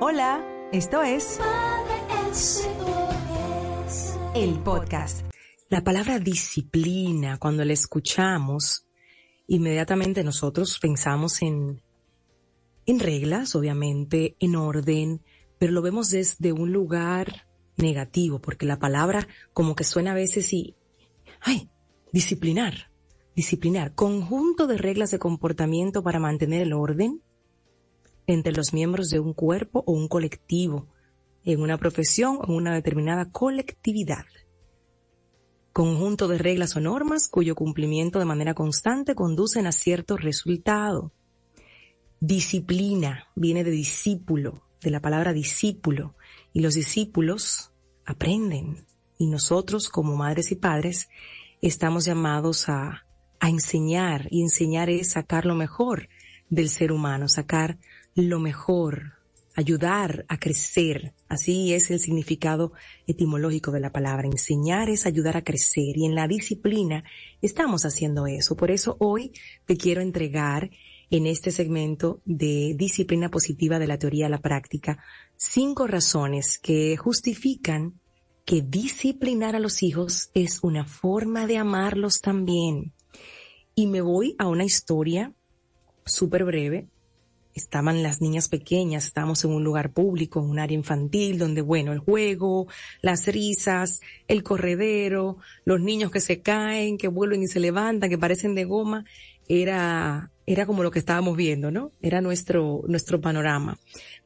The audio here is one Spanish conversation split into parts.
Hola, esto es el podcast. La palabra disciplina, cuando la escuchamos, inmediatamente nosotros pensamos en, en reglas, obviamente, en orden, pero lo vemos desde un lugar negativo, porque la palabra como que suena a veces y, ay, disciplinar, disciplinar, conjunto de reglas de comportamiento para mantener el orden entre los miembros de un cuerpo o un colectivo, en una profesión o en una determinada colectividad. Conjunto de reglas o normas cuyo cumplimiento de manera constante conducen a cierto resultado. Disciplina viene de discípulo, de la palabra discípulo, y los discípulos aprenden. Y nosotros, como madres y padres, estamos llamados a, a enseñar, y enseñar es sacar lo mejor del ser humano, sacar lo mejor, ayudar a crecer. Así es el significado etimológico de la palabra. Enseñar es ayudar a crecer y en la disciplina estamos haciendo eso. Por eso hoy te quiero entregar en este segmento de disciplina positiva de la teoría a la práctica cinco razones que justifican que disciplinar a los hijos es una forma de amarlos también. Y me voy a una historia súper breve. Estaban las niñas pequeñas, estábamos en un lugar público, en un área infantil, donde, bueno, el juego, las risas, el corredero, los niños que se caen, que vuelven y se levantan, que parecen de goma, era, era como lo que estábamos viendo, ¿no? Era nuestro, nuestro panorama.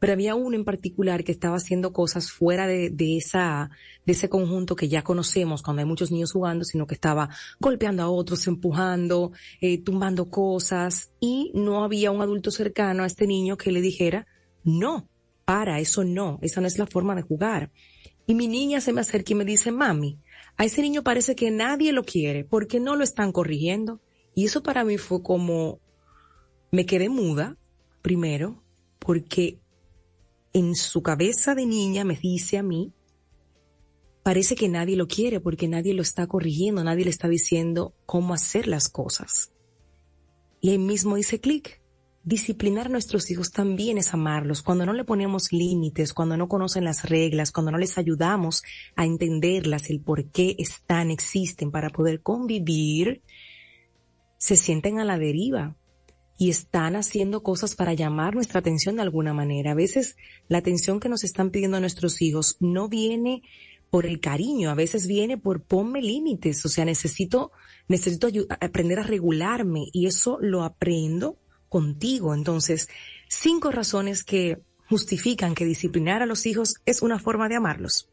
Pero había uno en particular que estaba haciendo cosas fuera de, de esa, de ese conjunto que ya conocemos cuando hay muchos niños jugando, sino que estaba golpeando a otros, empujando, eh, tumbando cosas y no había un adulto cercano a este niño que le dijera, no, para, eso no, esa no es la forma de jugar. Y mi niña se me acerca y me dice, mami, a ese niño parece que nadie lo quiere, porque no lo están corrigiendo? Y eso para mí fue como, me quedé muda, primero, porque en su cabeza de niña me dice a mí, parece que nadie lo quiere porque nadie lo está corrigiendo, nadie le está diciendo cómo hacer las cosas. Y ahí mismo hice clic. Disciplinar a nuestros hijos también es amarlos. Cuando no le ponemos límites, cuando no conocen las reglas, cuando no les ayudamos a entenderlas, el por qué están, existen para poder convivir, se sienten a la deriva y están haciendo cosas para llamar nuestra atención de alguna manera. A veces la atención que nos están pidiendo nuestros hijos no viene por el cariño, a veces viene por ponme límites, o sea, necesito, necesito aprender a regularme y eso lo aprendo contigo. Entonces, cinco razones que justifican que disciplinar a los hijos es una forma de amarlos.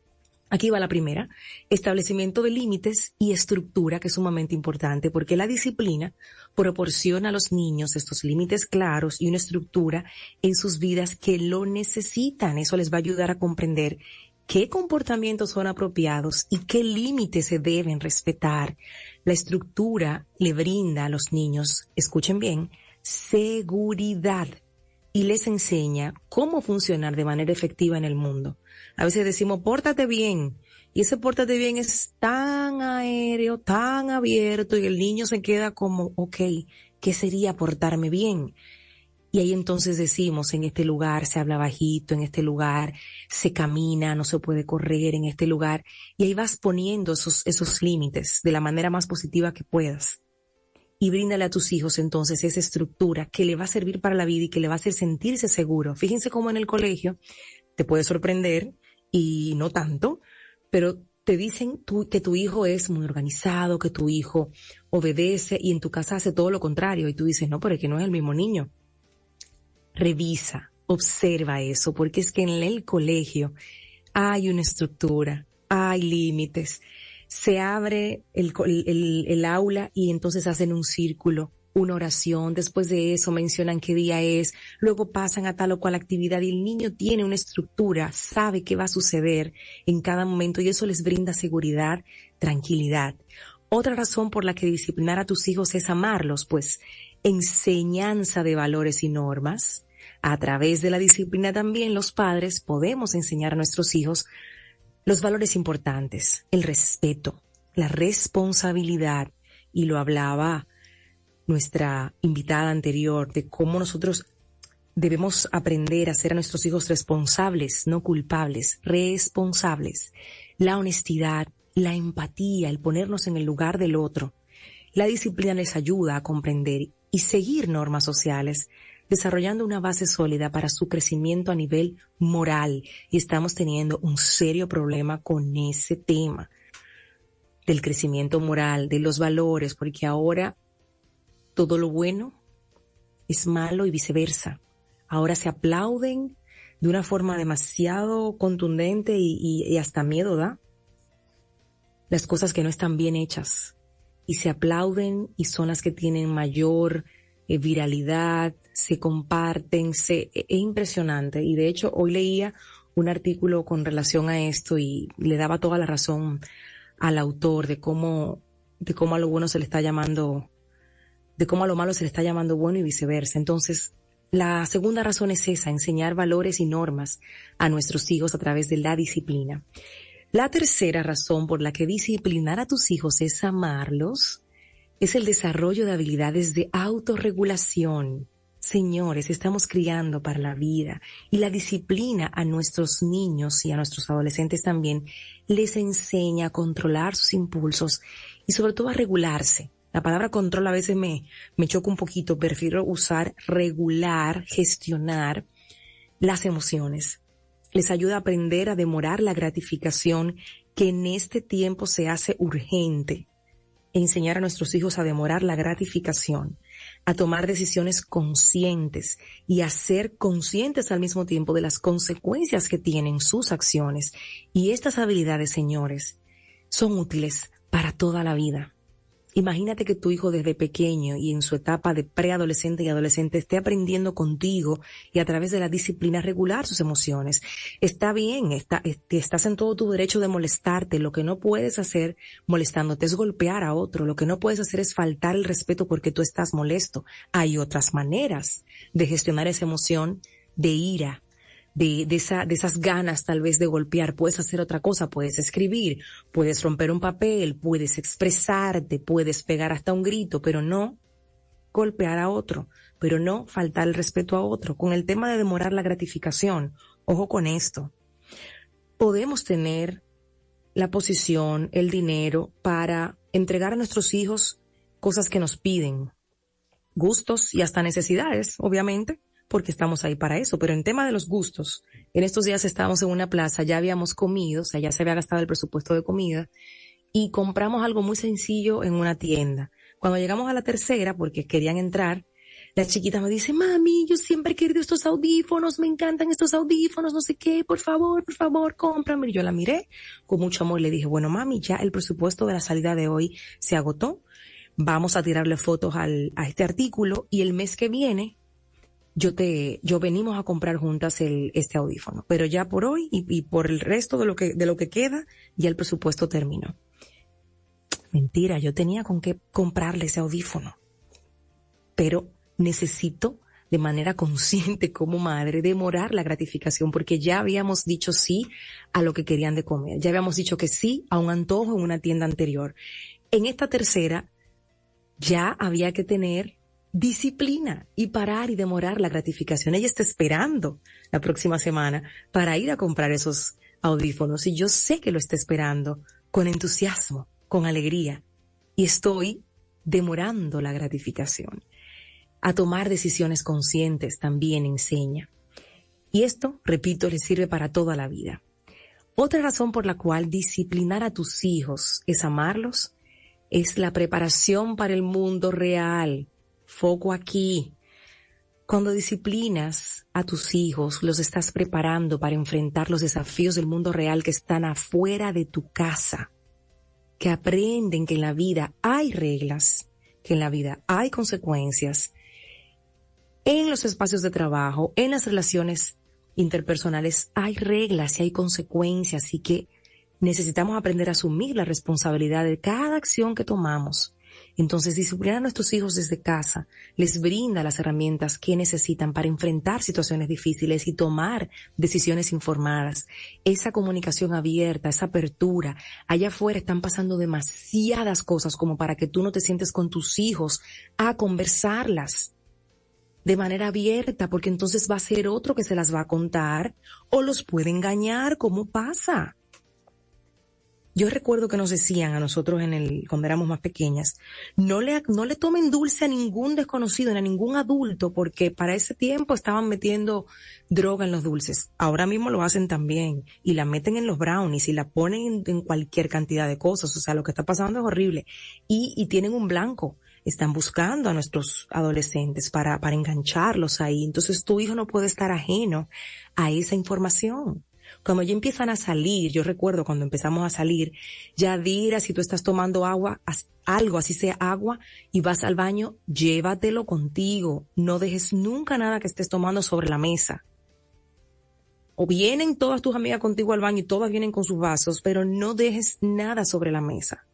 Aquí va la primera, establecimiento de límites y estructura, que es sumamente importante, porque la disciplina proporciona a los niños estos límites claros y una estructura en sus vidas que lo necesitan. Eso les va a ayudar a comprender qué comportamientos son apropiados y qué límites se deben respetar. La estructura le brinda a los niños, escuchen bien, seguridad y les enseña cómo funcionar de manera efectiva en el mundo. A veces decimos, pórtate bien. Y ese pórtate bien es tan aéreo, tan abierto y el niño se queda como, ok, ¿qué sería portarme bien? Y ahí entonces decimos, en este lugar se habla bajito, en este lugar se camina, no se puede correr, en este lugar. Y ahí vas poniendo esos, esos límites de la manera más positiva que puedas y bríndale a tus hijos entonces esa estructura que le va a servir para la vida y que le va a hacer sentirse seguro. Fíjense cómo en el colegio te puede sorprender y no tanto, pero te dicen tú, que tu hijo es muy organizado, que tu hijo obedece y en tu casa hace todo lo contrario y tú dices, no, pero es que no es el mismo niño. Revisa, observa eso, porque es que en el colegio hay una estructura, hay límites se abre el, el, aula y entonces hacen un círculo, una oración, después de eso mencionan qué día es, luego pasan a tal o cual actividad y el niño tiene una estructura, sabe qué va a suceder en cada momento y eso les brinda seguridad, tranquilidad. Otra razón por la que disciplinar a tus hijos es amarlos, pues enseñanza de valores y normas. A través de la disciplina también los padres podemos enseñar a nuestros hijos los valores importantes, el respeto, la responsabilidad, y lo hablaba nuestra invitada anterior, de cómo nosotros debemos aprender a ser a nuestros hijos responsables, no culpables, responsables. La honestidad, la empatía, el ponernos en el lugar del otro. La disciplina les ayuda a comprender y seguir normas sociales, desarrollando una base sólida para su crecimiento a nivel moral. Y estamos teniendo un serio problema con ese tema del crecimiento moral, de los valores, porque ahora todo lo bueno es malo y viceversa. Ahora se aplauden de una forma demasiado contundente y, hasta miedo da las cosas que no están bien hechas y se aplauden y son las que tienen mayor eh, viralidad, se comparten, se, e, es impresionante. Y de hecho hoy leía un artículo con relación a esto y le daba toda la razón al autor de cómo, de cómo a lo bueno se le está llamando, de cómo a lo malo se le está llamando bueno y viceversa. Entonces, la segunda razón es esa, enseñar valores y normas a nuestros hijos a través de la disciplina. La tercera razón por la que disciplinar a tus hijos es amarlos es el desarrollo de habilidades de autorregulación. Señores, estamos criando para la vida y la disciplina a nuestros niños y a nuestros adolescentes también les enseña a controlar sus impulsos y sobre todo a regularse. La palabra control a veces me, me choca un poquito, prefiero usar regular, gestionar las emociones les ayuda a aprender a demorar la gratificación que en este tiempo se hace urgente. Enseñar a nuestros hijos a demorar la gratificación, a tomar decisiones conscientes y a ser conscientes al mismo tiempo de las consecuencias que tienen sus acciones. Y estas habilidades, señores, son útiles para toda la vida. Imagínate que tu hijo desde pequeño y en su etapa de preadolescente y adolescente esté aprendiendo contigo y a través de la disciplina regular sus emociones. Está bien, está, estás en todo tu derecho de molestarte. Lo que no puedes hacer molestándote es golpear a otro. Lo que no puedes hacer es faltar el respeto porque tú estás molesto. Hay otras maneras de gestionar esa emoción de ira, de, de, esa, de esas ganas tal vez de golpear, puedes hacer otra cosa, puedes escribir, puedes romper un papel, puedes expresarte, puedes pegar hasta un grito, pero no golpear a otro, pero no faltar el respeto a otro. Con el tema de demorar la gratificación, ojo con esto. Podemos tener la posición, el dinero para entregar a nuestros hijos cosas que nos piden, gustos y hasta necesidades, obviamente, porque estamos ahí para eso. Pero en tema de los gustos, en estos días estábamos en una plaza, ya habíamos comido, o sea, ya se había gastado el presupuesto de comida y compramos algo muy sencillo en una tienda. Cuando llegamos a la tercera, porque querían entrar, la chiquita me dice, mami, yo siempre he querido estos audífonos, me encantan estos audífonos, no sé qué, por favor, por favor, cómprame. Y yo la miré con mucho amor y le dije, bueno, mami, ya el presupuesto de la salida de hoy se agotó. Vamos a tirarle fotos al, a este artículo y el mes que viene yo te, yo venimos a comprar juntas el, este audífono, pero ya por hoy y, por el resto de lo que, de lo que queda, ya el presupuesto terminó. Mentira, yo tenía con qué comprarle ese audífono, pero necesito de manera consciente como madre demorar la gratificación porque ya habíamos dicho sí a lo que querían de comer, ya habíamos dicho que sí a un antojo en una tienda anterior. En esta tercera ya había que tener disciplina y parar y demorar la gratificación. Ella está esperando la próxima semana para ir a comprar esos audífonos y yo sé que lo está esperando con entusiasmo, con alegría y estoy demorando la gratificación. A tomar decisiones conscientes también enseña. Y esto, repito, le sirve para toda la vida. Otra razón por la cual disciplinar a tus hijos es amarlos es la preparación para el mundo real, foco aquí. Cuando disciplinas a tus hijos, los estás preparando para enfrentar los desafíos del mundo real que están afuera de tu casa, que aprenden que en la vida hay reglas, que en la vida hay consecuencias, en los espacios de trabajo, en las relaciones interpersonales hay reglas y hay consecuencias y que necesitamos aprender a asumir la responsabilidad de cada acción que tomamos entonces, disciplinar a nuestros hijos desde casa les brinda las herramientas que necesitan para enfrentar situaciones difíciles y tomar decisiones informadas. Esa comunicación abierta, esa apertura. Allá afuera están pasando demasiadas cosas como para que tú no te sientes con tus hijos a conversarlas. de manera abierta, porque entonces va a ser otro que se las va a contar o los puede engañar, ¿cómo pasa? Yo recuerdo que nos decían a nosotros en el, cuando éramos más pequeñas, no le, no le tomen dulce a ningún desconocido, ni a ningún adulto, porque para ese tiempo estaban metiendo droga en los dulces. Ahora mismo lo hacen también y la meten en los brownies y la ponen en, cualquier cantidad de cosas. O sea, lo que está pasando es horrible. Y, y tienen un blanco. Están buscando a nuestros adolescentes para, para engancharlos ahí. Entonces tu hijo no puede estar ajeno a esa información. Cuando ya empiezan a salir, yo recuerdo cuando empezamos a salir, ya dirá si tú estás tomando agua, algo, así sea agua, y vas al baño, llévatelo contigo. No dejes nunca nada que estés tomando sobre la mesa. O vienen todas tus amigas contigo al baño y todas vienen con sus vasos, pero no dejes nada sobre la mesa.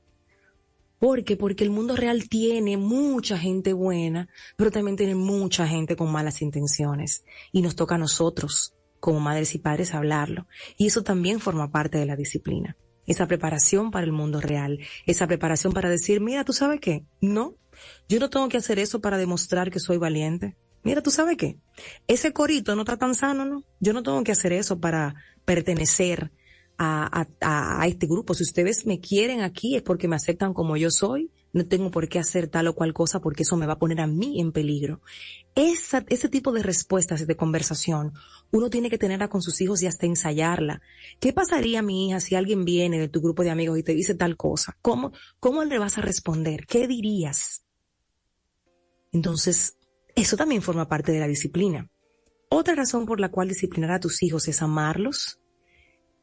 ¿Por qué? Porque el mundo real tiene mucha gente buena, pero también tiene mucha gente con malas intenciones. Y nos toca a nosotros como madres y padres hablarlo. Y eso también forma parte de la disciplina. Esa preparación para el mundo real, esa preparación para decir, mira, ¿tú sabes qué? No, yo no tengo que hacer eso para demostrar que soy valiente. Mira, ¿tú sabes qué? Ese corito no está tan sano, ¿no? Yo no tengo que hacer eso para pertenecer a, a, a este grupo. Si ustedes me quieren aquí es porque me aceptan como yo soy no tengo por qué hacer tal o cual cosa porque eso me va a poner a mí en peligro. Esa, ese tipo de respuestas de conversación uno tiene que tenerla con sus hijos y hasta ensayarla. ¿Qué pasaría, mi hija, si alguien viene de tu grupo de amigos y te dice tal cosa? ¿Cómo, cómo le vas a responder? ¿Qué dirías? Entonces, eso también forma parte de la disciplina. Otra razón por la cual disciplinar a tus hijos es amarlos.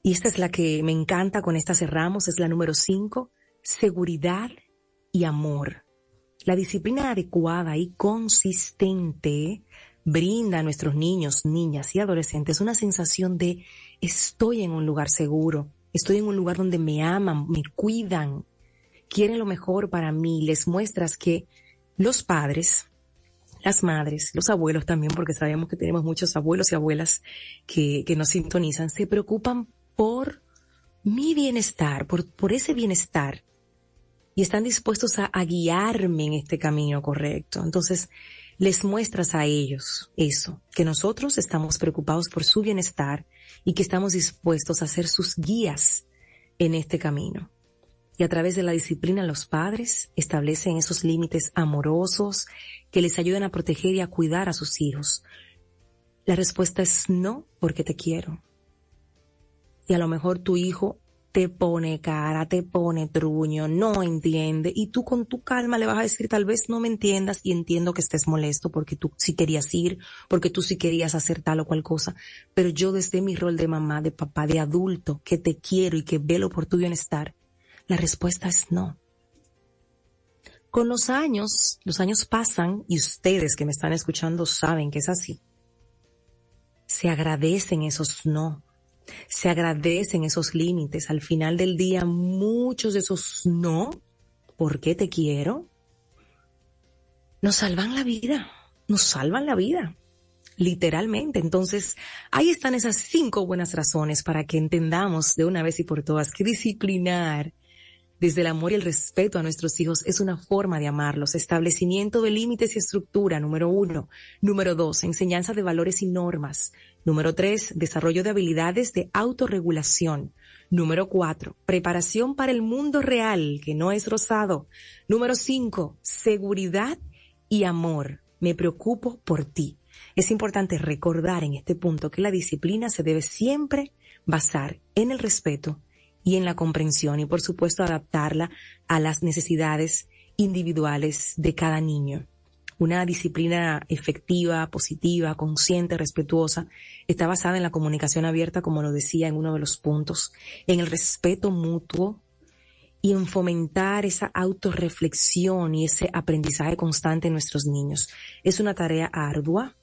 Y esta es la que me encanta, con esta cerramos, es la número cinco, seguridad y amor. La disciplina adecuada y consistente brinda a nuestros niños, niñas y adolescentes una sensación de estoy en un lugar seguro, estoy en un lugar donde me aman, me cuidan, quieren lo mejor para mí. Les muestras que los padres, las madres, los abuelos también, porque sabemos que tenemos muchos abuelos y abuelas que, que nos sintonizan, se preocupan por mi bienestar, por, por ese bienestar y están dispuestos a, guiarme en este camino correcto. Entonces, les muestras a ellos eso, que nosotros estamos preocupados por su bienestar y que estamos dispuestos a ser sus guías en este camino. Y a través de la disciplina los padres establecen esos límites amorosos que les ayudan a proteger y a cuidar a sus hijos. La respuesta es no porque te quiero. Y a lo mejor tu hijo te pone cara, te pone truño, no entiende y tú con tu calma le vas a decir tal vez no me entiendas y entiendo que estés molesto porque tú sí querías ir, porque tú sí querías hacer tal o cual cosa, pero yo desde mi rol de mamá, de papá, de adulto, que te quiero y que velo por tu bienestar, la respuesta es no. Con los años, los años pasan y ustedes que me están escuchando saben que es así. Se agradecen esos no se agradecen esos límites. Al final del día, muchos de esos no, ¿por qué te quiero? Nos salvan la vida, nos salvan la vida, literalmente. Entonces, ahí están esas cinco buenas razones para que entendamos de una vez y por todas que disciplinar desde el amor y el respeto a nuestros hijos es una forma de amarlos. Establecimiento de límites y estructura, número uno. Número dos, enseñanza de valores y normas. Número tres, desarrollo de habilidades de autorregulación. Número cuatro, preparación para el mundo real, que no es rosado. Número cinco, seguridad y amor. Me preocupo por ti. Es importante recordar en este punto que la disciplina se debe siempre basar en el respeto y en la comprensión y por supuesto adaptarla a las necesidades individuales de cada niño. Una disciplina efectiva, positiva, consciente, respetuosa, está basada en la comunicación abierta, como lo decía en uno de los puntos, en el respeto mutuo y en fomentar esa autorreflexión y ese aprendizaje constante en nuestros niños. Es una tarea ardua,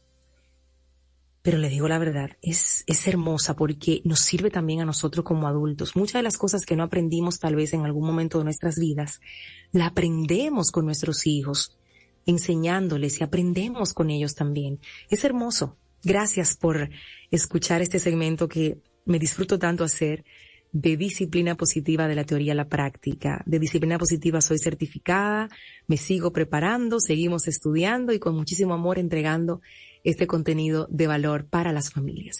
pero le digo la verdad, es, es hermosa porque nos sirve también a nosotros como adultos. Muchas de las cosas que no aprendimos tal vez en algún momento de nuestras vidas, la aprendemos con nuestros hijos, enseñándoles y aprendemos con ellos también. Es hermoso. Gracias por escuchar este segmento que me disfruto tanto hacer. de disciplina positiva de la teoría a la práctica. De disciplina positiva soy certificada, me sigo preparando, seguimos estudiando y con muchísimo amor entregando este contenido de valor para las familias.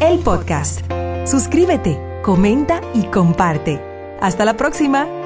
El podcast. Suscríbete, comenta y comparte. Hasta la próxima.